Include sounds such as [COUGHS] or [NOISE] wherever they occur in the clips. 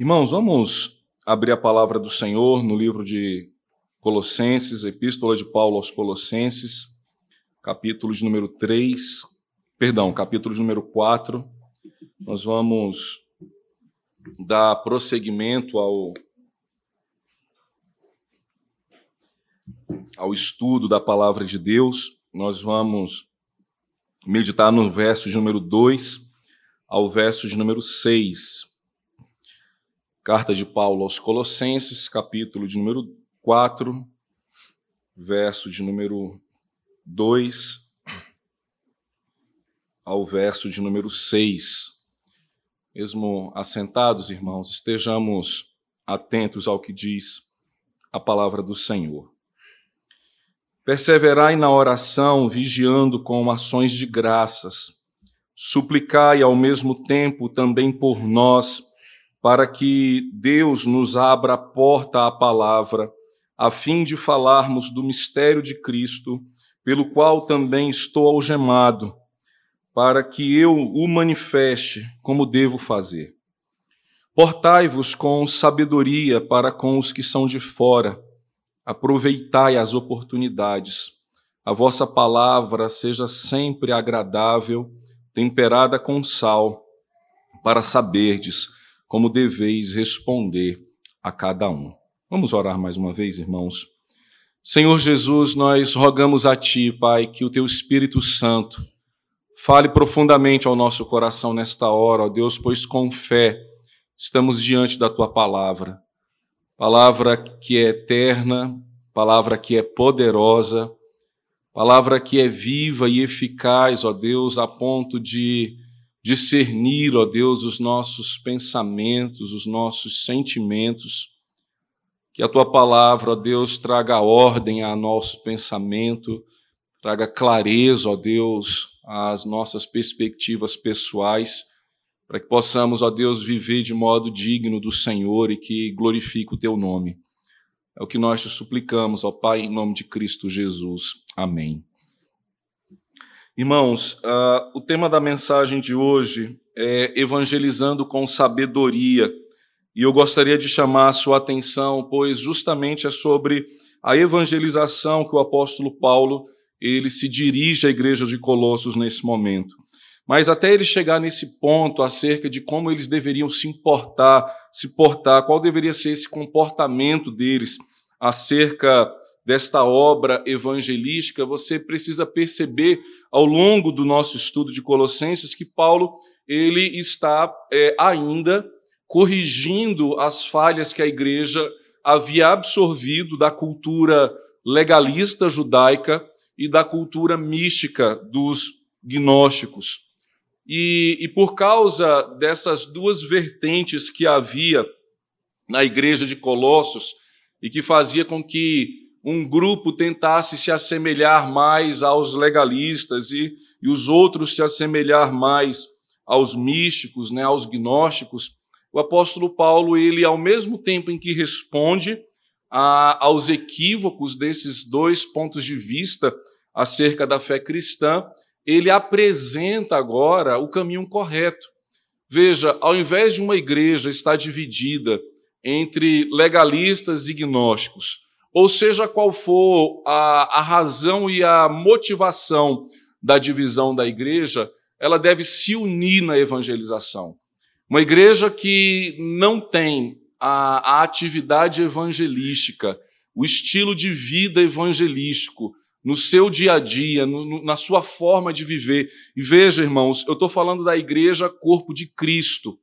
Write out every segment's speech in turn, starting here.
Irmãos, vamos abrir a palavra do Senhor no livro de Colossenses, Epístola de Paulo aos Colossenses, capítulo de número 3, perdão, capítulo de número 4. Nós vamos dar prosseguimento ao ao estudo da palavra de Deus. Nós vamos meditar no verso de número 2 ao verso de número 6. Carta de Paulo aos Colossenses, capítulo de número 4, verso de número 2 ao verso de número 6. Mesmo assentados, irmãos, estejamos atentos ao que diz a palavra do Senhor. Perseverai na oração, vigiando com ações de graças. Suplicai ao mesmo tempo também por nós para que Deus nos abra a porta à palavra, a fim de falarmos do mistério de Cristo, pelo qual também estou algemado, para que eu o manifeste como devo fazer. Portai-vos com sabedoria para com os que são de fora, aproveitai as oportunidades. A vossa palavra seja sempre agradável, temperada com sal, para saberdes como deveis responder a cada um. Vamos orar mais uma vez, irmãos. Senhor Jesus, nós rogamos a Ti, Pai, que o Teu Espírito Santo fale profundamente ao nosso coração nesta hora, ó Deus, pois com fé estamos diante da Tua palavra. Palavra que é eterna, palavra que é poderosa, palavra que é viva e eficaz, ó Deus, a ponto de discernir, ó Deus, os nossos pensamentos, os nossos sentimentos. Que a tua palavra, ó Deus, traga ordem ao nosso pensamento, traga clareza, ó Deus, às nossas perspectivas pessoais, para que possamos, ó Deus, viver de modo digno do Senhor e que glorifique o teu nome. É o que nós te suplicamos, ó Pai, em nome de Cristo Jesus. Amém. Irmãos, uh, o tema da mensagem de hoje é evangelizando com sabedoria. E eu gostaria de chamar a sua atenção, pois justamente é sobre a evangelização que o apóstolo Paulo ele se dirige à igreja de Colossos nesse momento. Mas até ele chegar nesse ponto acerca de como eles deveriam se importar, se portar, qual deveria ser esse comportamento deles acerca desta obra evangelística, você precisa perceber ao longo do nosso estudo de Colossenses que Paulo ele está é, ainda corrigindo as falhas que a igreja havia absorvido da cultura legalista judaica e da cultura mística dos gnósticos. E, e por causa dessas duas vertentes que havia na igreja de Colossos e que fazia com que um grupo tentasse se assemelhar mais aos legalistas e, e os outros se assemelhar mais aos místicos, né, aos gnósticos, o apóstolo Paulo, ele ao mesmo tempo em que responde a, aos equívocos desses dois pontos de vista acerca da fé cristã, ele apresenta agora o caminho correto. Veja, ao invés de uma igreja estar dividida entre legalistas e gnósticos, ou seja qual for a, a razão e a motivação da divisão da igreja, ela deve se unir na evangelização. Uma igreja que não tem a, a atividade evangelística, o estilo de vida evangelístico, no seu dia a dia, no, no, na sua forma de viver. E veja, irmãos, eu estou falando da igreja corpo de Cristo.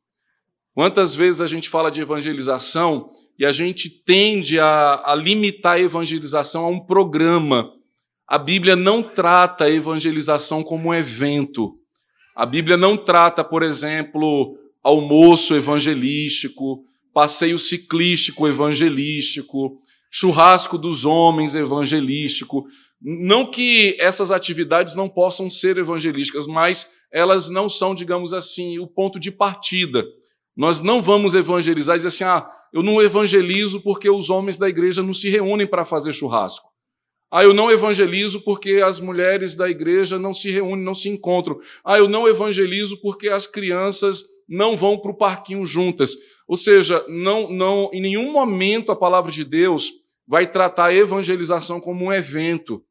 Quantas vezes a gente fala de evangelização e a gente tende a, a limitar a evangelização a um programa. A Bíblia não trata a evangelização como um evento. A Bíblia não trata, por exemplo, almoço evangelístico, passeio ciclístico evangelístico, churrasco dos homens evangelístico. Não que essas atividades não possam ser evangelísticas, mas elas não são, digamos assim, o ponto de partida. Nós não vamos evangelizar e dizer assim, ah, eu não evangelizo porque os homens da igreja não se reúnem para fazer churrasco. Ah, eu não evangelizo porque as mulheres da igreja não se reúnem, não se encontram. Ah, eu não evangelizo porque as crianças não vão para o parquinho juntas. Ou seja, não, não, em nenhum momento a palavra de Deus vai tratar a evangelização como um evento.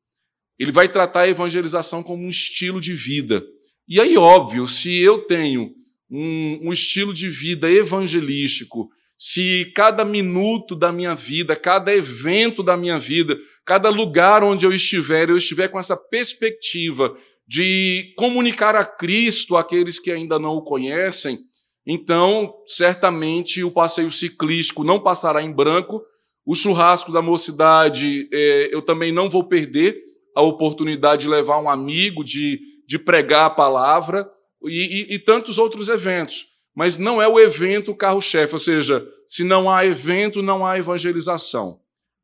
Ele vai tratar a evangelização como um estilo de vida. E aí, óbvio, se eu tenho um, um estilo de vida evangelístico, se cada minuto da minha vida, cada evento da minha vida, cada lugar onde eu estiver, eu estiver com essa perspectiva de comunicar a Cristo àqueles que ainda não o conhecem, então certamente o passeio ciclístico não passará em branco, o churrasco da mocidade é, eu também não vou perder a oportunidade de levar um amigo, de, de pregar a palavra e, e, e tantos outros eventos. Mas não é o evento carro-chefe, ou seja, se não há evento, não há evangelização.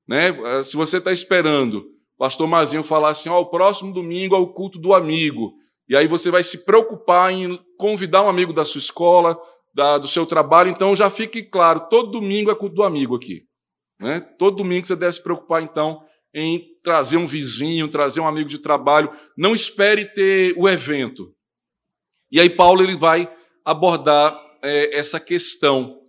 Né? Se você está esperando pastor Mazinho falar assim: ó, o próximo domingo é o culto do amigo. E aí você vai se preocupar em convidar um amigo da sua escola, da, do seu trabalho. Então já fique claro: todo domingo é culto do amigo aqui. Né? Todo domingo você deve se preocupar, então, em trazer um vizinho, trazer um amigo de trabalho. Não espere ter o evento. E aí Paulo ele vai abordar é, essa questão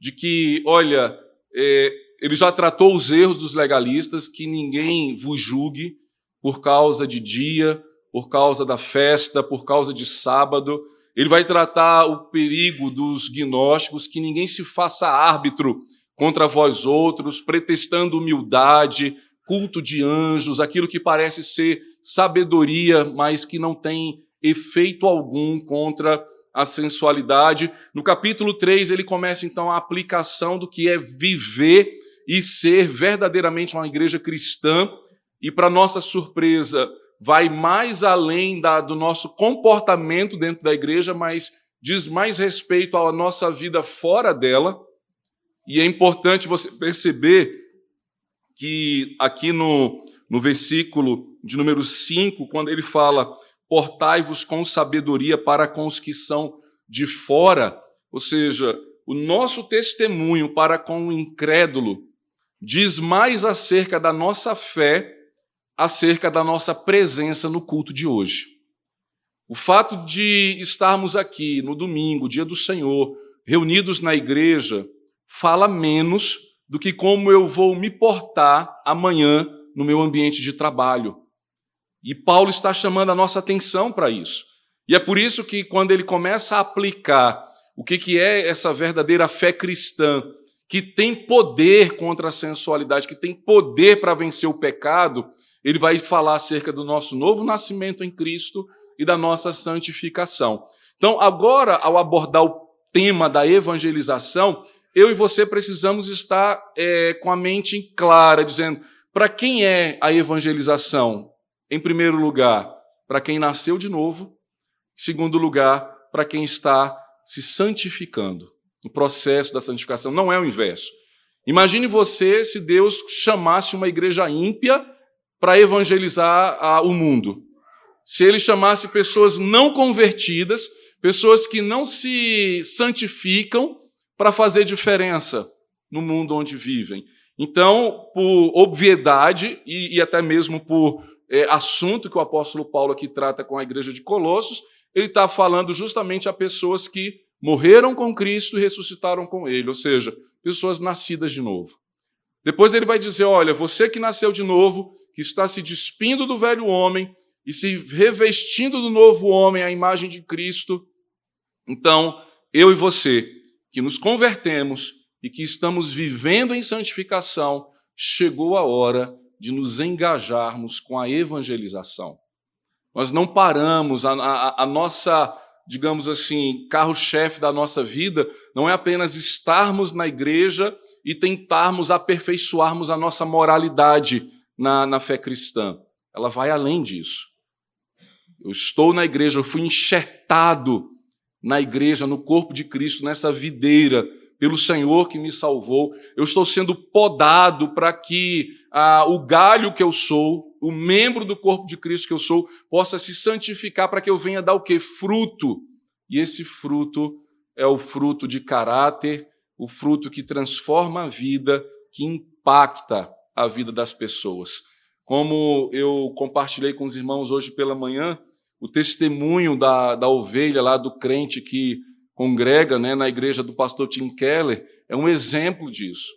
de que, olha, é, ele já tratou os erros dos legalistas, que ninguém vos julgue por causa de dia, por causa da festa, por causa de sábado. Ele vai tratar o perigo dos gnósticos, que ninguém se faça árbitro contra vós outros, pretextando humildade, culto de anjos, aquilo que parece ser sabedoria, mas que não tem efeito algum contra a sensualidade. No capítulo 3, ele começa então a aplicação do que é viver e ser verdadeiramente uma igreja cristã, e para nossa surpresa, vai mais além da, do nosso comportamento dentro da igreja, mas diz mais respeito à nossa vida fora dela. E é importante você perceber que aqui no, no versículo de número 5, quando ele fala: Portai-vos com sabedoria para com os que são de fora, ou seja, o nosso testemunho para com o incrédulo diz mais acerca da nossa fé, acerca da nossa presença no culto de hoje. O fato de estarmos aqui no domingo, dia do Senhor, reunidos na igreja, fala menos do que como eu vou me portar amanhã no meu ambiente de trabalho. E Paulo está chamando a nossa atenção para isso. E é por isso que, quando ele começa a aplicar o que é essa verdadeira fé cristã que tem poder contra a sensualidade, que tem poder para vencer o pecado, ele vai falar acerca do nosso novo nascimento em Cristo e da nossa santificação. Então, agora, ao abordar o tema da evangelização, eu e você precisamos estar é, com a mente clara, dizendo para quem é a evangelização? Em primeiro lugar, para quem nasceu de novo. Em segundo lugar, para quem está se santificando no processo da santificação, não é o inverso. Imagine você se Deus chamasse uma igreja ímpia para evangelizar a, o mundo. Se ele chamasse pessoas não convertidas, pessoas que não se santificam para fazer diferença no mundo onde vivem. Então, por obviedade e, e até mesmo por é, assunto que o apóstolo Paulo aqui trata com a igreja de Colossos, ele está falando justamente a pessoas que morreram com Cristo e ressuscitaram com Ele, ou seja, pessoas nascidas de novo. Depois ele vai dizer: olha, você que nasceu de novo, que está se despindo do velho homem e se revestindo do novo homem, a imagem de Cristo, então eu e você, que nos convertemos e que estamos vivendo em santificação, chegou a hora de nos engajarmos com a evangelização. Nós não paramos, a, a, a nossa digamos assim, carro-chefe da nossa vida não é apenas estarmos na igreja e tentarmos aperfeiçoarmos a nossa moralidade na, na fé cristã. Ela vai além disso. Eu estou na igreja, eu fui enxertado na igreja, no corpo de Cristo, nessa videira, pelo Senhor que me salvou. Eu estou sendo podado para que ah, o galho que eu sou, o membro do corpo de Cristo que eu sou, possa se santificar para que eu venha dar o quê? Fruto. E esse fruto é o fruto de caráter, o fruto que transforma a vida, que impacta a vida das pessoas. Como eu compartilhei com os irmãos hoje pela manhã, o testemunho da, da ovelha lá do crente que congrega né, na igreja do pastor Tim Keller, é um exemplo disso.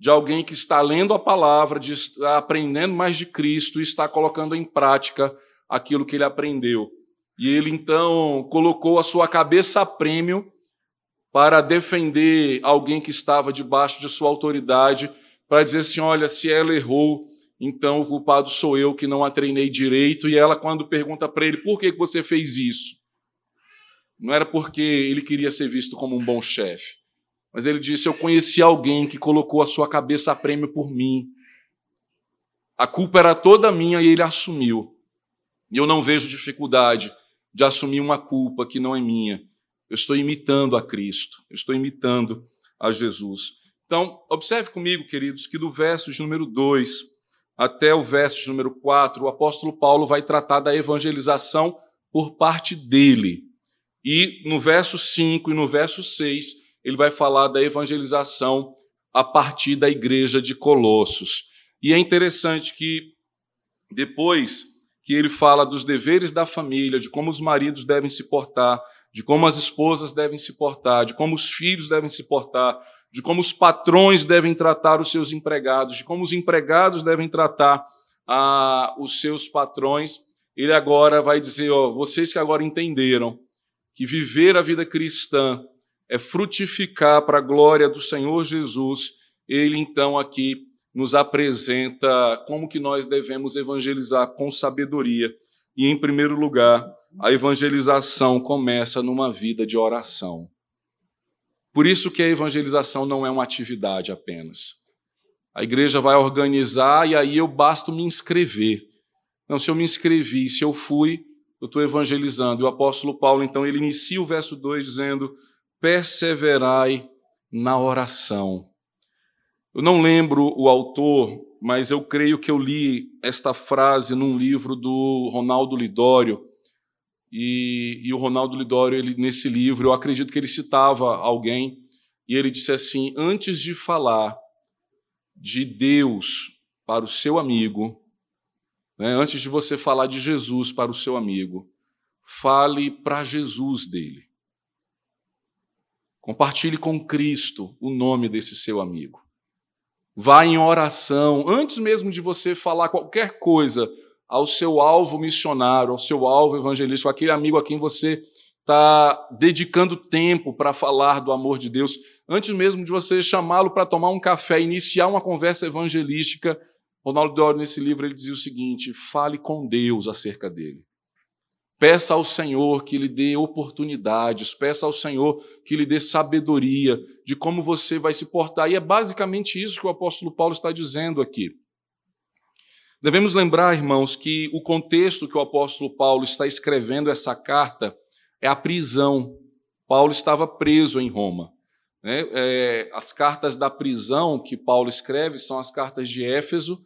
De alguém que está lendo a palavra, de estar aprendendo mais de Cristo e está colocando em prática aquilo que ele aprendeu. E ele então colocou a sua cabeça a prêmio para defender alguém que estava debaixo de sua autoridade, para dizer assim: olha, se ela errou, então o culpado sou eu que não a treinei direito. E ela, quando pergunta para ele por que você fez isso, não era porque ele queria ser visto como um bom chefe, mas ele disse: Eu conheci alguém que colocou a sua cabeça a prêmio por mim. A culpa era toda minha e ele assumiu. E eu não vejo dificuldade de assumir uma culpa que não é minha. Eu estou imitando a Cristo, eu estou imitando a Jesus. Então, observe comigo, queridos, que do verso de número 2 até o verso de número 4, o apóstolo Paulo vai tratar da evangelização por parte dele. E no verso 5 e no verso 6, ele vai falar da evangelização a partir da igreja de Colossos. E é interessante que depois que ele fala dos deveres da família, de como os maridos devem se portar, de como as esposas devem se portar, de como os filhos devem se portar, de como os patrões devem tratar os seus empregados, de como os empregados devem tratar ah, os seus patrões, ele agora vai dizer: ó, vocês que agora entenderam que viver a vida cristã é frutificar para a glória do Senhor Jesus, ele então aqui nos apresenta como que nós devemos evangelizar com sabedoria. E em primeiro lugar, a evangelização começa numa vida de oração. Por isso que a evangelização não é uma atividade apenas. A igreja vai organizar e aí eu basto me inscrever. Não, se eu me inscrevi, se eu fui, eu estou evangelizando. E o apóstolo Paulo, então, ele inicia o verso 2 dizendo: perseverai na oração. Eu não lembro o autor, mas eu creio que eu li esta frase num livro do Ronaldo Lidório. E, e o Ronaldo Lidório, ele, nesse livro, eu acredito que ele citava alguém, e ele disse assim: antes de falar de Deus para o seu amigo, né? Antes de você falar de Jesus para o seu amigo, fale para Jesus dele. Compartilhe com Cristo o nome desse seu amigo. Vá em oração, antes mesmo de você falar qualquer coisa ao seu alvo missionário, ao seu alvo evangelístico, aquele amigo a quem você está dedicando tempo para falar do amor de Deus, antes mesmo de você chamá-lo para tomar um café, iniciar uma conversa evangelística, Ronaldo Dório, nesse livro, ele dizia o seguinte: fale com Deus acerca dele. Peça ao Senhor que lhe dê oportunidades, peça ao Senhor que lhe dê sabedoria de como você vai se portar. E é basicamente isso que o apóstolo Paulo está dizendo aqui. Devemos lembrar, irmãos, que o contexto que o apóstolo Paulo está escrevendo essa carta é a prisão. Paulo estava preso em Roma. Né? É, as cartas da prisão que Paulo escreve são as cartas de Éfeso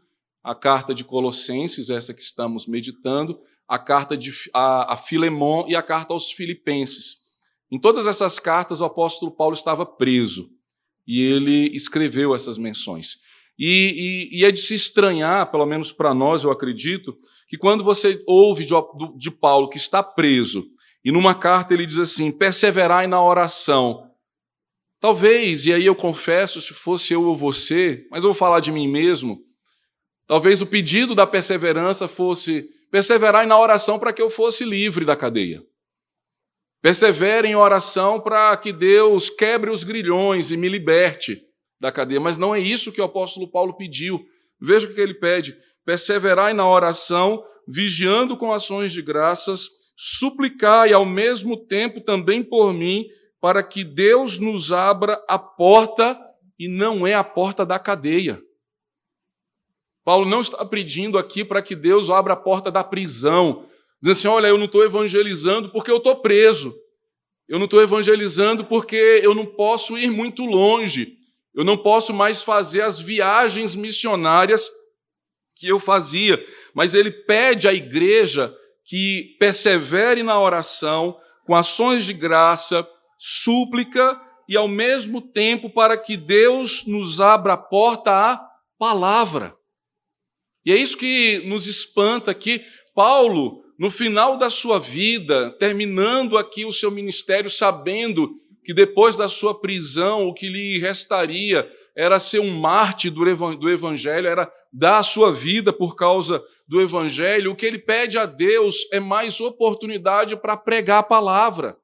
a carta de Colossenses, essa que estamos meditando, a carta de a, a Filemon e a carta aos Filipenses. Em todas essas cartas, o apóstolo Paulo estava preso e ele escreveu essas menções. E, e, e é de se estranhar, pelo menos para nós, eu acredito, que quando você ouve de, de Paulo que está preso, e numa carta ele diz assim: perseverai na oração. Talvez, e aí eu confesso, se fosse eu ou você, mas eu vou falar de mim mesmo, Talvez o pedido da perseverança fosse perseverar na oração para que eu fosse livre da cadeia. Persevere em oração para que Deus quebre os grilhões e me liberte da cadeia. Mas não é isso que o apóstolo Paulo pediu. Veja o que ele pede: perseverai na oração, vigiando com ações de graças, suplicai ao mesmo tempo também por mim, para que Deus nos abra a porta, e não é a porta da cadeia. Paulo não está pedindo aqui para que Deus abra a porta da prisão, dizendo assim: olha, eu não estou evangelizando porque eu estou preso, eu não estou evangelizando porque eu não posso ir muito longe, eu não posso mais fazer as viagens missionárias que eu fazia, mas ele pede à igreja que persevere na oração, com ações de graça, súplica e ao mesmo tempo para que Deus nos abra a porta à palavra. E é isso que nos espanta aqui. Paulo, no final da sua vida, terminando aqui o seu ministério, sabendo que depois da sua prisão, o que lhe restaria era ser um mártir do evangelho, era dar a sua vida por causa do evangelho. O que ele pede a Deus é mais oportunidade para pregar a palavra.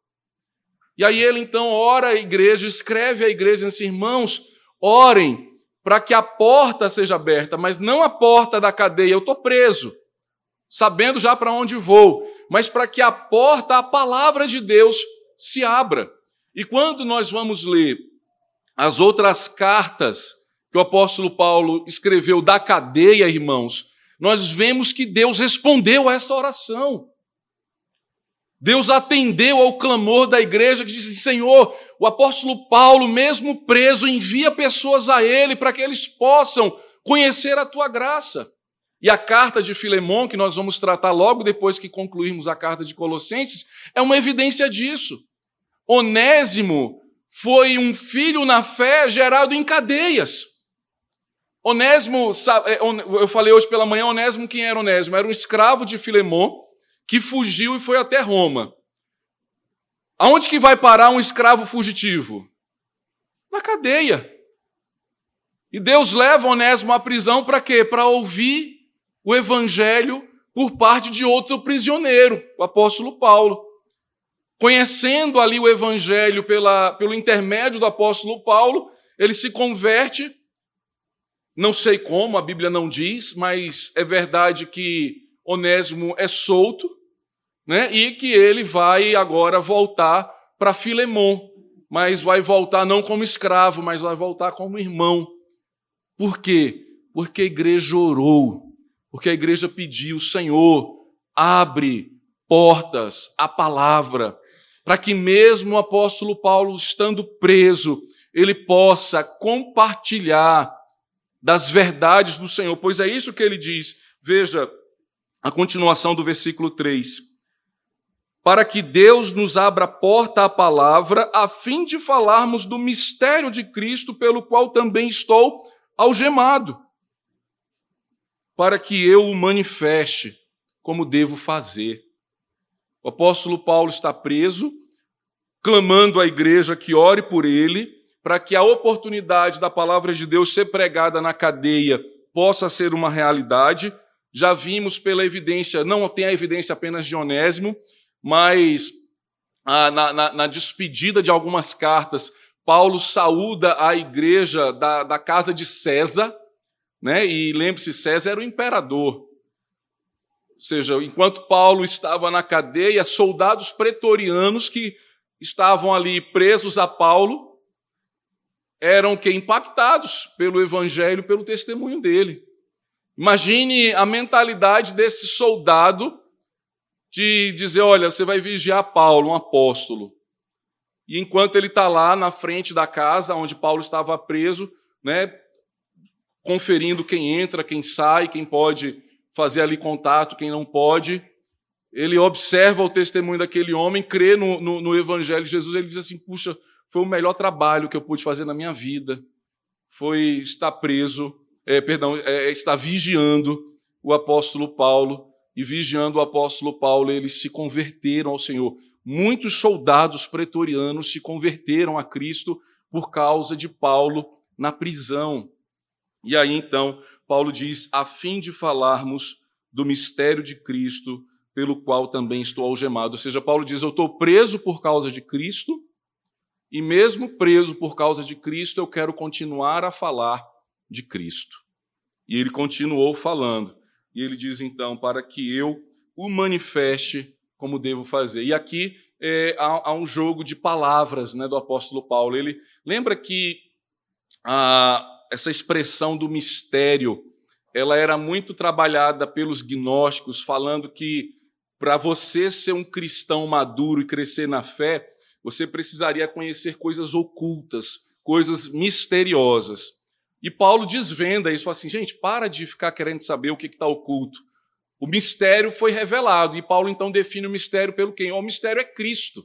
E aí ele então ora a igreja, escreve à igreja assim: irmãos, orem para que a porta seja aberta, mas não a porta da cadeia, eu estou preso, sabendo já para onde vou, mas para que a porta, a palavra de Deus, se abra. E quando nós vamos ler as outras cartas que o apóstolo Paulo escreveu da cadeia, irmãos, nós vemos que Deus respondeu a essa oração. Deus atendeu ao clamor da igreja que disse: Senhor, o apóstolo Paulo, mesmo preso, envia pessoas a ele para que eles possam conhecer a tua graça. E a carta de Filemão, que nós vamos tratar logo depois que concluirmos a carta de Colossenses, é uma evidência disso. Onésimo foi um filho na fé gerado em cadeias. Onésimo, é, eu falei hoje pela manhã, Onésimo, quem era Onésimo? Era um escravo de Filemão que fugiu e foi até Roma. Aonde que vai parar um escravo fugitivo? Na cadeia. E Deus leva Onésimo à prisão para quê? Para ouvir o evangelho por parte de outro prisioneiro, o apóstolo Paulo. Conhecendo ali o evangelho pela, pelo intermédio do apóstolo Paulo, ele se converte. Não sei como, a Bíblia não diz, mas é verdade que Onésimo é solto, né? E que ele vai agora voltar para Filemon, mas vai voltar não como escravo, mas vai voltar como irmão. Por quê? Porque a igreja orou, porque a igreja pediu, Senhor, abre portas à palavra, para que mesmo o apóstolo Paulo estando preso, ele possa compartilhar das verdades do Senhor, pois é isso que ele diz. Veja, a continuação do versículo 3. Para que Deus nos abra a porta à palavra, a fim de falarmos do mistério de Cristo, pelo qual também estou algemado, para que eu o manifeste como devo fazer. O apóstolo Paulo está preso, clamando à igreja que ore por ele, para que a oportunidade da palavra de Deus ser pregada na cadeia possa ser uma realidade já vimos pela evidência, não tem a evidência apenas de Onésimo, mas ah, na, na, na, despedida de algumas cartas, Paulo saúda a igreja da, da casa de César, né? e lembre-se, César era o imperador. Ou seja, enquanto Paulo estava na cadeia, soldados pretorianos que estavam ali presos a Paulo eram que impactados pelo evangelho, pelo testemunho dele. Imagine a mentalidade desse soldado de dizer: olha, você vai vigiar Paulo, um apóstolo. E enquanto ele está lá na frente da casa onde Paulo estava preso, né, conferindo quem entra, quem sai, quem pode fazer ali contato, quem não pode, ele observa o testemunho daquele homem, crê no, no, no Evangelho de Jesus, ele diz assim: puxa, foi o melhor trabalho que eu pude fazer na minha vida, foi estar preso é, perdão, é, está vigiando o apóstolo Paulo, e vigiando o apóstolo Paulo, eles se converteram ao Senhor. Muitos soldados pretorianos se converteram a Cristo por causa de Paulo na prisão. E aí então, Paulo diz: a fim de falarmos do mistério de Cristo, pelo qual também estou algemado. Ou seja, Paulo diz: eu estou preso por causa de Cristo, e mesmo preso por causa de Cristo, eu quero continuar a falar de Cristo. E ele continuou falando. E ele diz então: para que eu o manifeste como devo fazer. E aqui é, há, há, um jogo de palavras né, do apóstolo Paulo. Ele lembra que a, essa expressão do mistério ela era muito trabalhada pelos gnósticos, falando que para você ser um cristão maduro e crescer na fé, você precisaria conhecer coisas ocultas, coisas misteriosas. E Paulo desvenda isso, fala assim, gente, para de ficar querendo saber o que está oculto. O mistério foi revelado, e Paulo então define o mistério pelo quem? O mistério é Cristo.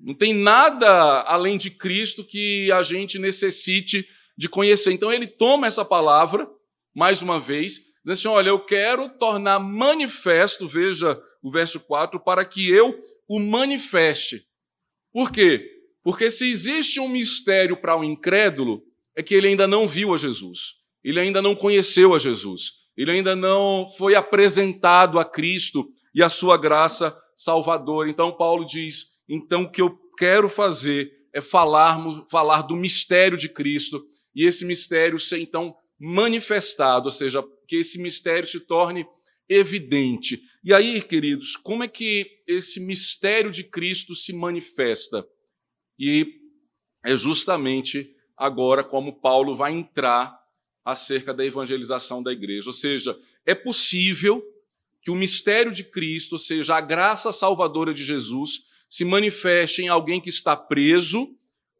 Não tem nada além de Cristo que a gente necessite de conhecer. Então ele toma essa palavra, mais uma vez, diz assim: olha, eu quero tornar manifesto, veja o verso 4, para que eu o manifeste. Por quê? Porque se existe um mistério para o incrédulo, é que ele ainda não viu a Jesus, ele ainda não conheceu a Jesus, ele ainda não foi apresentado a Cristo e a sua graça salvadora. Então, Paulo diz: então o que eu quero fazer é falar, falar do mistério de Cristo e esse mistério ser então manifestado, ou seja, que esse mistério se torne evidente. E aí, queridos, como é que esse mistério de Cristo se manifesta? E é justamente agora como Paulo vai entrar acerca da evangelização da igreja. Ou seja, é possível que o mistério de Cristo, ou seja, a graça salvadora de Jesus, se manifeste em alguém que está preso,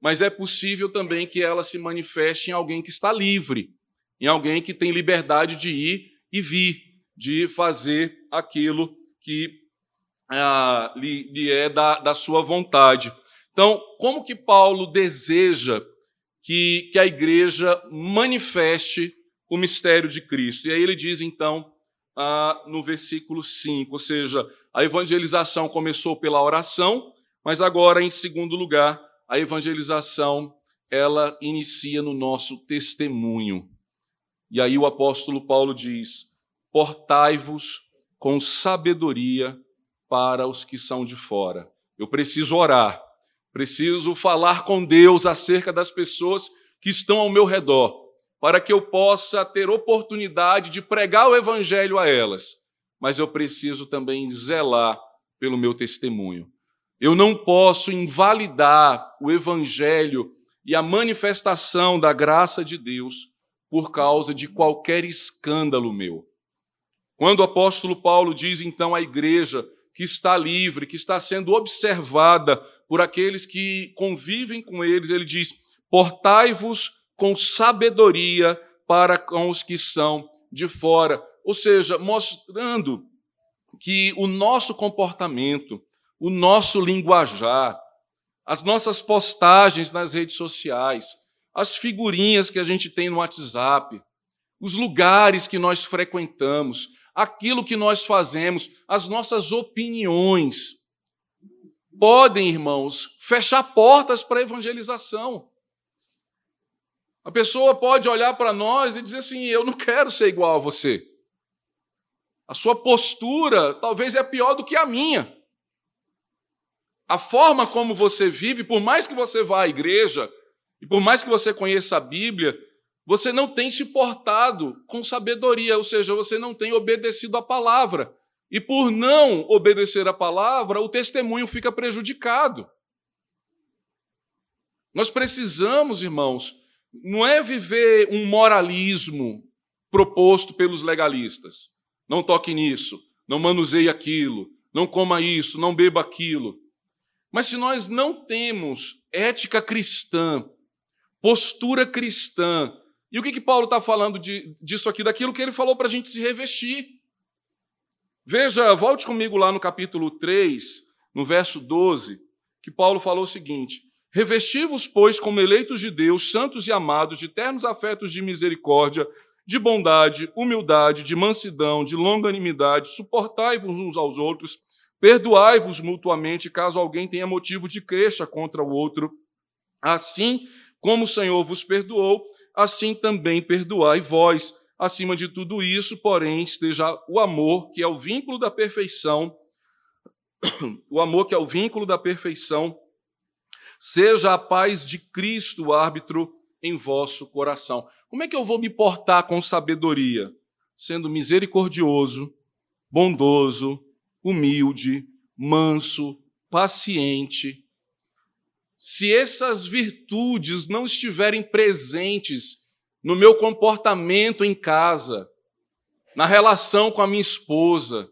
mas é possível também que ela se manifeste em alguém que está livre, em alguém que tem liberdade de ir e vir, de fazer aquilo que ah, lhe, lhe, é da, da sua vontade. Então, como que Paulo deseja que, que a igreja manifeste o mistério de Cristo? E aí ele diz, então, ah, no versículo 5, ou seja, a evangelização começou pela oração, mas agora, em segundo lugar, a evangelização ela inicia no nosso testemunho. E aí o apóstolo Paulo diz: portai-vos com sabedoria para os que são de fora. Eu preciso orar, Preciso falar com Deus acerca das pessoas que estão ao meu redor, para que eu possa ter oportunidade de pregar o evangelho a elas. Mas eu preciso também zelar pelo meu testemunho. Eu não posso invalidar o evangelho e a manifestação da graça de Deus por causa de qualquer escândalo meu. Quando o apóstolo Paulo diz então à igreja que está livre, que está sendo observada por aqueles que convivem com eles, ele diz: portai-vos com sabedoria para com os que são de fora. Ou seja, mostrando que o nosso comportamento, o nosso linguajar, as nossas postagens nas redes sociais, as figurinhas que a gente tem no WhatsApp, os lugares que nós frequentamos, aquilo que nós fazemos, as nossas opiniões, podem, irmãos, fechar portas para a evangelização. A pessoa pode olhar para nós e dizer assim: eu não quero ser igual a você. A sua postura talvez é pior do que a minha. A forma como você vive, por mais que você vá à igreja e por mais que você conheça a Bíblia, você não tem se portado com sabedoria, ou seja, você não tem obedecido a palavra. E por não obedecer a palavra, o testemunho fica prejudicado. Nós precisamos, irmãos, não é viver um moralismo proposto pelos legalistas. Não toque nisso, não manuseie aquilo, não coma isso, não beba aquilo. Mas se nós não temos ética cristã, postura cristã, e o que, que Paulo está falando de, disso aqui? Daquilo que ele falou para a gente se revestir. Veja, volte comigo lá no capítulo 3, no verso 12, que Paulo falou o seguinte: Revesti-vos, pois, como eleitos de Deus, santos e amados, de ternos afetos de misericórdia, de bondade, humildade, de mansidão, de longanimidade, suportai-vos uns aos outros, perdoai-vos mutuamente, caso alguém tenha motivo de queixa contra o outro. Assim como o Senhor vos perdoou, assim também perdoai vós. Acima de tudo isso, porém, esteja o amor, que é o vínculo da perfeição, [COUGHS] o amor que é o vínculo da perfeição, seja a paz de Cristo, árbitro, em vosso coração. Como é que eu vou me portar com sabedoria? Sendo misericordioso, bondoso, humilde, manso, paciente. Se essas virtudes não estiverem presentes no meu comportamento em casa, na relação com a minha esposa,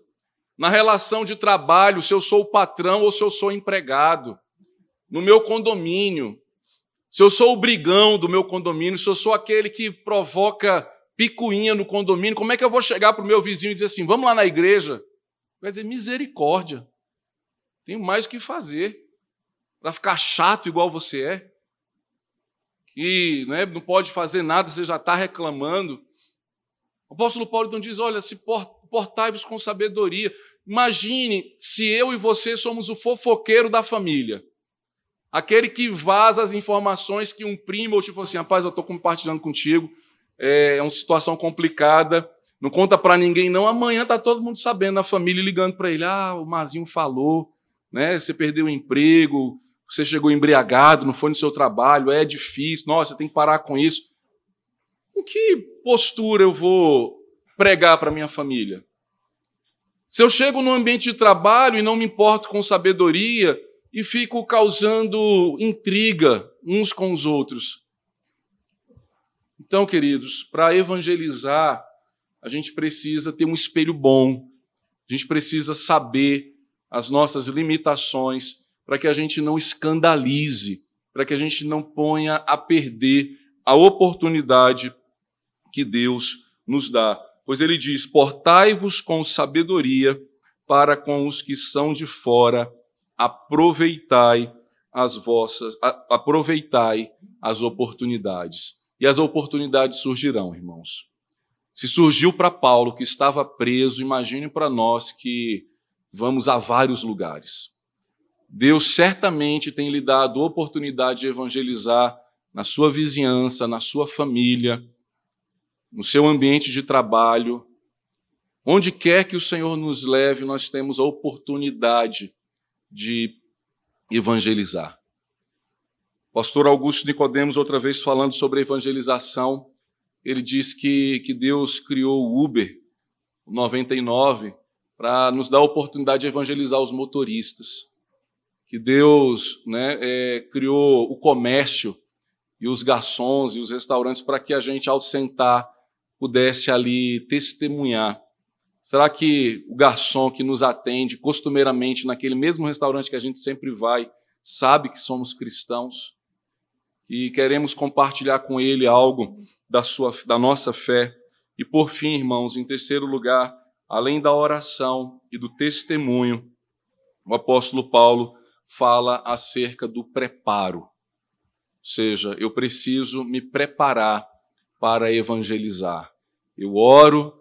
na relação de trabalho, se eu sou o patrão ou se eu sou empregado, no meu condomínio, se eu sou o brigão do meu condomínio, se eu sou aquele que provoca picuinha no condomínio, como é que eu vou chegar para o meu vizinho e dizer assim: vamos lá na igreja? Vai dizer misericórdia. Tenho mais o que fazer para ficar chato igual você é que né, não pode fazer nada, você já está reclamando. O apóstolo Paulo então diz: olha, se portai-vos com sabedoria. Imagine se eu e você somos o fofoqueiro da família. Aquele que vaza as informações que um primo ou tipo assim, rapaz, eu estou compartilhando contigo, é, é uma situação complicada, não conta para ninguém não, amanhã tá todo mundo sabendo, na família ligando para ele, ah, o Mazinho falou, né, você perdeu o emprego, você chegou embriagado, não foi no seu trabalho, é difícil, nossa, tem que parar com isso. Com que postura eu vou pregar para minha família? Se eu chego no ambiente de trabalho e não me importo com sabedoria, e fico causando intriga uns com os outros. Então, queridos, para evangelizar, a gente precisa ter um espelho bom, a gente precisa saber as nossas limitações, para que a gente não escandalize, para que a gente não ponha a perder a oportunidade que Deus nos dá. Pois ele diz: Portai-vos com sabedoria para com os que são de fora aproveitai as vossas, aproveitai as oportunidades. E as oportunidades surgirão, irmãos. Se surgiu para Paulo, que estava preso, imagine para nós que vamos a vários lugares. Deus certamente tem lhe dado oportunidade de evangelizar na sua vizinhança, na sua família, no seu ambiente de trabalho. Onde quer que o Senhor nos leve, nós temos a oportunidade de evangelizar. Pastor Augusto Nicodemos, outra vez falando sobre evangelização, ele diz que, que Deus criou o Uber, o 99, para nos dar a oportunidade de evangelizar os motoristas. Que Deus né, é, criou o comércio e os garçons e os restaurantes para que a gente, ao sentar, pudesse ali testemunhar Será que o garçom que nos atende costumeiramente naquele mesmo restaurante que a gente sempre vai sabe que somos cristãos? E queremos compartilhar com ele algo da, sua, da nossa fé? E por fim, irmãos, em terceiro lugar, além da oração e do testemunho, o apóstolo Paulo fala acerca do preparo. Ou seja, eu preciso me preparar para evangelizar. Eu oro,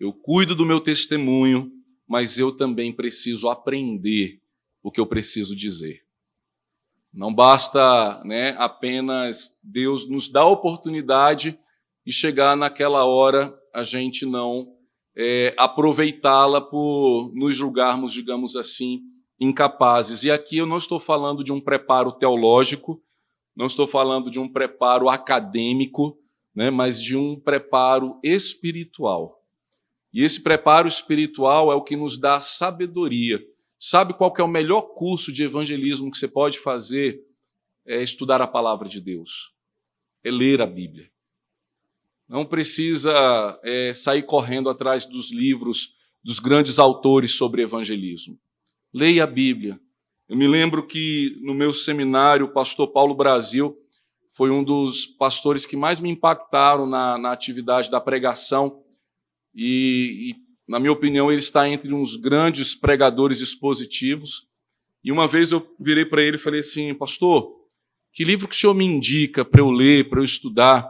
eu cuido do meu testemunho, mas eu também preciso aprender o que eu preciso dizer. Não basta né, apenas Deus nos dar a oportunidade e chegar naquela hora a gente não é, aproveitá-la por nos julgarmos, digamos assim, incapazes. E aqui eu não estou falando de um preparo teológico, não estou falando de um preparo acadêmico, né, mas de um preparo espiritual. E esse preparo espiritual é o que nos dá sabedoria. Sabe qual é o melhor curso de evangelismo que você pode fazer? É estudar a palavra de Deus. É ler a Bíblia. Não precisa é, sair correndo atrás dos livros dos grandes autores sobre evangelismo. Leia a Bíblia. Eu me lembro que no meu seminário, o pastor Paulo Brasil foi um dos pastores que mais me impactaram na, na atividade da pregação e, e, na minha opinião, ele está entre uns grandes pregadores expositivos. E uma vez eu virei para ele e falei assim, pastor, que livro que o senhor me indica para eu ler, para eu estudar,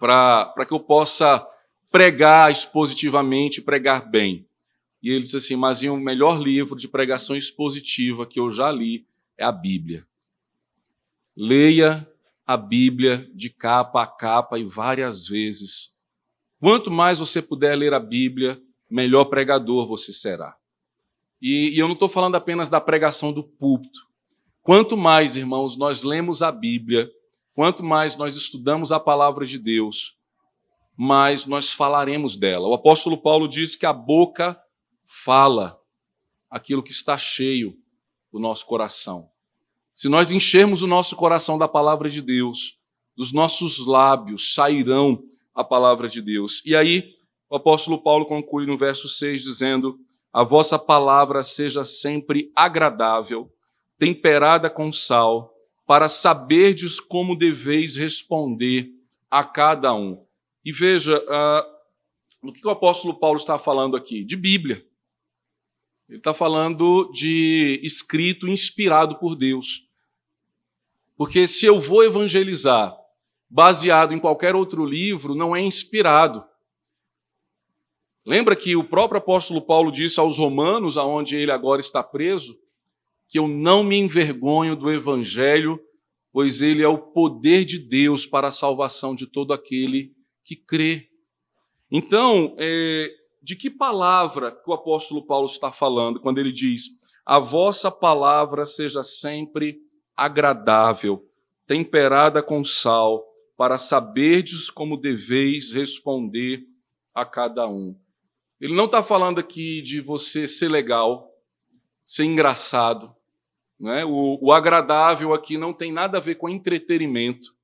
para que eu possa pregar expositivamente, pregar bem? E ele disse assim, mas o melhor livro de pregação expositiva que eu já li é a Bíblia. Leia a Bíblia de capa a capa e várias vezes Quanto mais você puder ler a Bíblia, melhor pregador você será. E, e eu não estou falando apenas da pregação do púlpito. Quanto mais, irmãos, nós lemos a Bíblia, quanto mais nós estudamos a palavra de Deus, mais nós falaremos dela. O apóstolo Paulo diz que a boca fala aquilo que está cheio do nosso coração. Se nós enchermos o nosso coração da palavra de Deus, dos nossos lábios sairão a palavra de Deus. E aí, o apóstolo Paulo conclui no verso 6 dizendo: A vossa palavra seja sempre agradável, temperada com sal, para saberdes como deveis responder a cada um. E veja, uh, o que o apóstolo Paulo está falando aqui? De Bíblia. Ele está falando de escrito inspirado por Deus. Porque se eu vou evangelizar baseado em qualquer outro livro, não é inspirado. Lembra que o próprio apóstolo Paulo disse aos romanos, aonde ele agora está preso, que eu não me envergonho do evangelho, pois ele é o poder de Deus para a salvação de todo aquele que crê. Então, é, de que palavra que o apóstolo Paulo está falando quando ele diz: a vossa palavra seja sempre agradável, temperada com sal, para saberdes como deveis responder a cada um. Ele não está falando aqui de você ser legal, ser engraçado. Né? O, o, agradável aqui não tem nada a ver com entretenimento.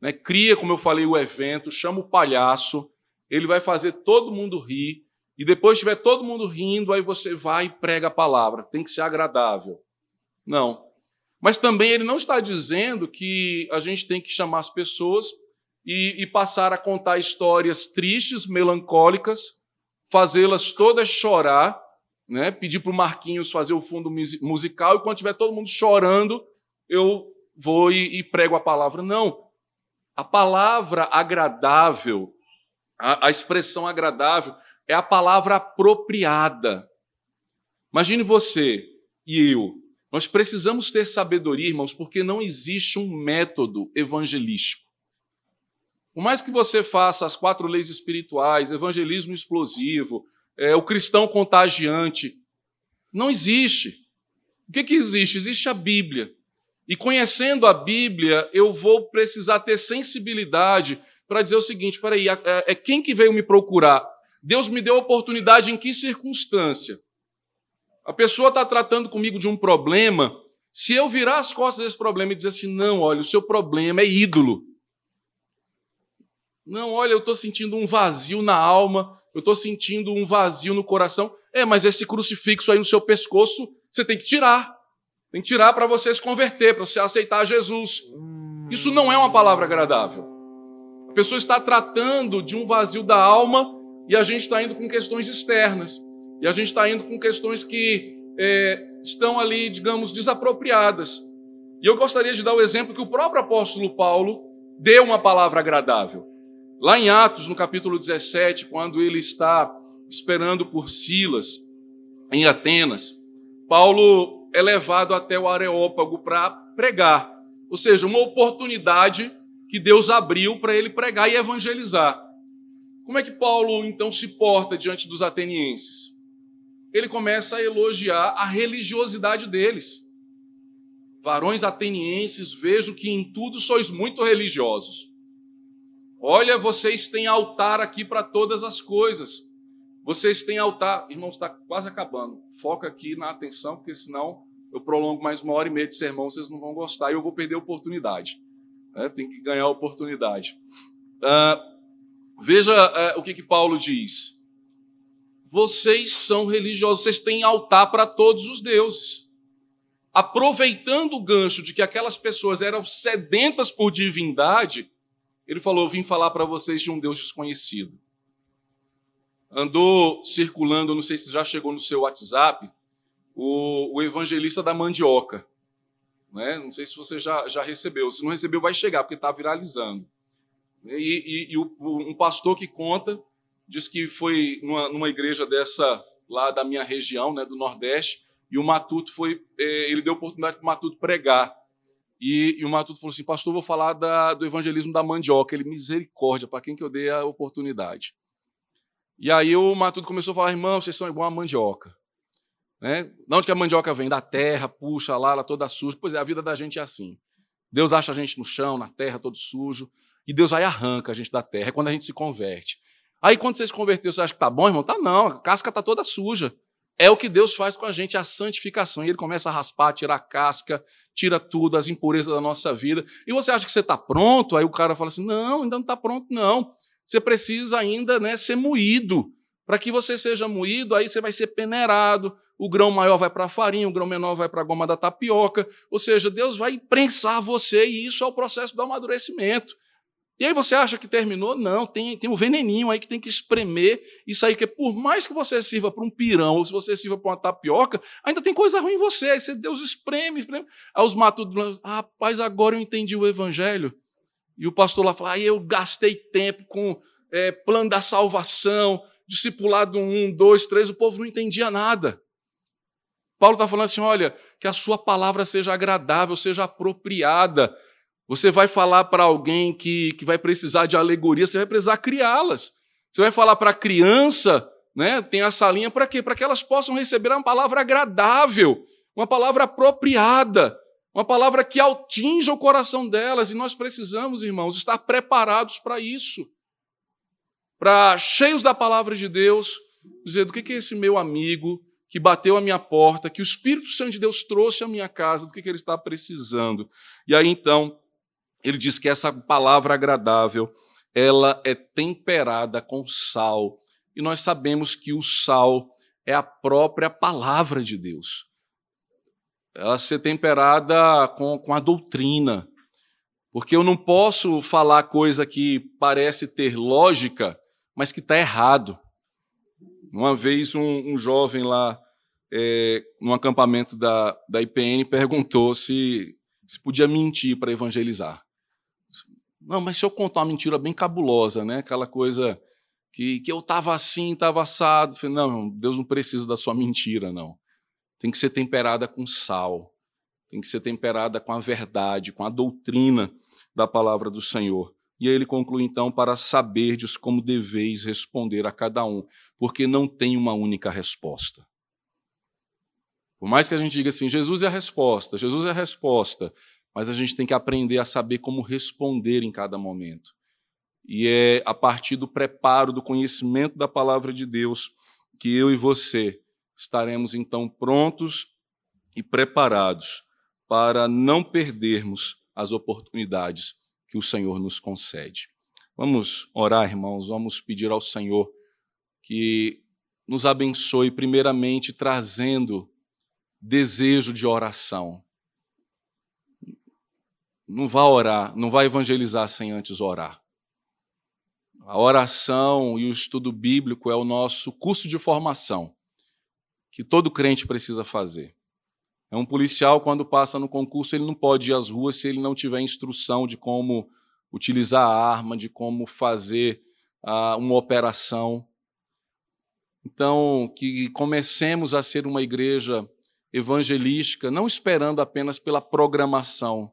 Né? Cria, como eu falei, o evento, chama o palhaço, ele vai fazer todo mundo rir, e depois tiver todo mundo rindo, aí você vai e prega a palavra. Tem que ser agradável. Não. Mas também ele não está dizendo que a gente tem que chamar as pessoas e, e passar a contar histórias tristes, melancólicas, fazê-las todas chorar, né? pedir para o Marquinhos fazer o fundo musical e quando tiver todo mundo chorando, eu vou e, e prego a palavra. Não. A palavra agradável, a, a expressão agradável, é a palavra apropriada. Imagine você e eu nós precisamos ter sabedoria, irmãos, porque não existe um método evangelístico. Por mais que você faça as quatro leis espirituais, evangelismo explosivo, é, o cristão contagiante, não existe. O que, que existe? Existe a Bíblia. E conhecendo a Bíblia, eu vou precisar ter sensibilidade para dizer o seguinte: peraí, é, é quem que veio me procurar? Deus me deu oportunidade em que circunstância? A pessoa está tratando comigo de um problema. Se eu virar as costas desse problema e dizer assim, não, olha, o seu problema é ídolo. Não, olha, eu estou sentindo um vazio na alma, eu estou sentindo um vazio no coração. É, mas esse crucifixo aí no seu pescoço, você tem que tirar. Tem que tirar para você se converter, para você aceitar Jesus. Isso não é uma palavra agradável. A pessoa está tratando de um vazio da alma e a gente está indo com questões externas. E a gente está indo com questões que é, estão ali, digamos, desapropriadas. E eu gostaria de dar o exemplo que o próprio apóstolo Paulo deu uma palavra agradável. Lá em Atos, no capítulo 17, quando ele está esperando por Silas em Atenas, Paulo é levado até o Areópago para pregar. Ou seja, uma oportunidade que Deus abriu para ele pregar e evangelizar. Como é que Paulo então se porta diante dos atenienses? ele começa a elogiar a religiosidade deles. Varões atenienses, vejo que em tudo sois muito religiosos. Olha, vocês têm altar aqui para todas as coisas. Vocês têm altar. Irmãos, está quase acabando. Foca aqui na atenção, porque senão eu prolongo mais uma hora e meia de sermão, vocês não vão gostar e eu vou perder a oportunidade. É, tem que ganhar a oportunidade. Uh, veja uh, o que, que Paulo diz vocês são religiosos, vocês têm altar para todos os deuses. Aproveitando o gancho de que aquelas pessoas eram sedentas por divindade, ele falou: Eu vim falar para vocês de um Deus desconhecido. Andou circulando, não sei se já chegou no seu WhatsApp, o, o evangelista da mandioca. Né? Não sei se você já, já recebeu. Se não recebeu, vai chegar, porque está viralizando. E, e, e o, um pastor que conta diz que foi numa, numa igreja dessa lá da minha região, né, do Nordeste, e o Matuto foi, é, ele deu oportunidade para o Matuto pregar. E, e, o Matuto falou assim, pastor, vou falar da, do evangelismo da mandioca. Ele, misericórdia, para quem que eu dei a oportunidade? E aí o Matuto começou a falar, irmão, vocês são igual a mandioca. Né? De onde que a mandioca vem? Da terra, puxa lá, ela toda suja. Pois é, a vida da gente é assim. Deus acha a gente no chão, na terra, todo sujo, e Deus vai arranca a gente da terra. É quando a gente se converte. Aí quando você se converteu, você acha que tá bom, irmão? Tá não, a casca tá toda suja. É o que Deus faz com a gente, a santificação. E ele começa a raspar, tirar a casca, tira tudo, as impurezas da nossa vida. E você acha que você está pronto? Aí o cara fala assim: não, ainda não está pronto, não. Você precisa ainda né, ser moído. Para que você seja moído, aí você vai ser peneirado. O grão maior vai para a farinha, o grão menor vai para a goma da tapioca. Ou seja, Deus vai prensar você, e isso é o processo do amadurecimento. E aí você acha que terminou? Não, tem, tem um veneninho aí que tem que espremer. Isso aí que por mais que você sirva para um pirão ou se você sirva para uma tapioca, ainda tem coisa ruim em você. Aí Deus espreme, espreme. Aí os matutos, ah, rapaz, agora eu entendi o evangelho. E o pastor lá fala, ah, eu gastei tempo com é, plano da salvação, discipulado um, dois, três, o povo não entendia nada. Paulo está falando assim: olha, que a sua palavra seja agradável, seja apropriada. Você vai falar para alguém que, que vai precisar de alegoria, você vai precisar criá-las. Você vai falar para a criança, né? Tem a salinha para quê? Para que elas possam receber uma palavra agradável, uma palavra apropriada, uma palavra que atinja o coração delas. E nós precisamos, irmãos, estar preparados para isso. Para, cheios da palavra de Deus, dizer do que é esse meu amigo que bateu a minha porta, que o Espírito Santo de Deus trouxe à minha casa, do que ele está precisando. E aí então, ele diz que essa palavra agradável ela é temperada com sal. E nós sabemos que o sal é a própria palavra de Deus. Ela ser temperada com, com a doutrina. Porque eu não posso falar coisa que parece ter lógica, mas que está errado. Uma vez um, um jovem lá, é, num acampamento da, da IPN, perguntou se, se podia mentir para evangelizar. Não, mas se eu contar uma mentira bem cabulosa, né? Aquela coisa que, que eu estava assim, estava assado. Falei, não, Deus não precisa da sua mentira, não. Tem que ser temperada com sal. Tem que ser temperada com a verdade, com a doutrina da palavra do Senhor. E aí ele conclui então para saberdes como deveis responder a cada um, porque não tem uma única resposta. Por mais que a gente diga assim, Jesus é a resposta, Jesus é a resposta, mas a gente tem que aprender a saber como responder em cada momento. E é a partir do preparo, do conhecimento da palavra de Deus, que eu e você estaremos então prontos e preparados para não perdermos as oportunidades que o Senhor nos concede. Vamos orar, irmãos, vamos pedir ao Senhor que nos abençoe, primeiramente trazendo desejo de oração não vá orar, não vai evangelizar sem antes orar. A oração e o estudo bíblico é o nosso curso de formação que todo crente precisa fazer. É um policial, quando passa no concurso, ele não pode ir às ruas se ele não tiver instrução de como utilizar a arma, de como fazer uh, uma operação. Então, que comecemos a ser uma igreja evangelística, não esperando apenas pela programação,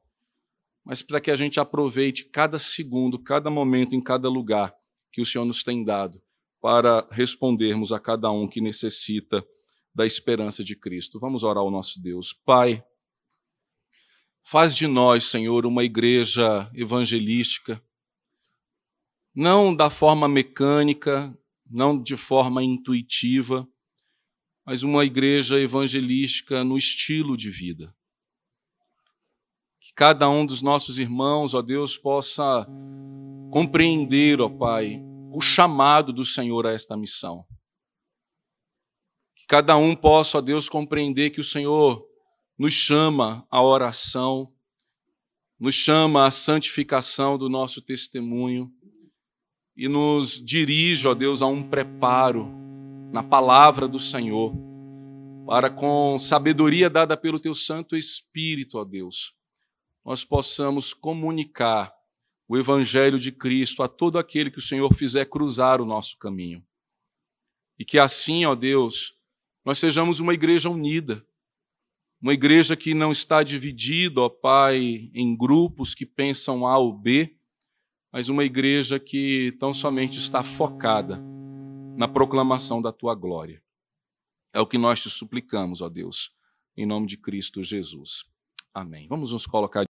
mas para que a gente aproveite cada segundo, cada momento, em cada lugar que o Senhor nos tem dado para respondermos a cada um que necessita da esperança de Cristo. Vamos orar ao nosso Deus. Pai, faz de nós, Senhor, uma igreja evangelística, não da forma mecânica, não de forma intuitiva, mas uma igreja evangelística no estilo de vida cada um dos nossos irmãos, ó Deus, possa compreender, ó Pai, o chamado do Senhor a esta missão. Que cada um possa, ó Deus, compreender que o Senhor nos chama à oração, nos chama à santificação do nosso testemunho e nos dirige, ó Deus, a um preparo na palavra do Senhor, para com sabedoria dada pelo teu Santo Espírito, ó Deus, nós possamos comunicar o Evangelho de Cristo a todo aquele que o Senhor fizer cruzar o nosso caminho. E que assim, ó Deus, nós sejamos uma igreja unida, uma igreja que não está dividida, ó Pai, em grupos que pensam A ou B, mas uma igreja que tão somente está focada na proclamação da tua glória. É o que nós te suplicamos, ó Deus, em nome de Cristo Jesus. Amém. Vamos nos colocar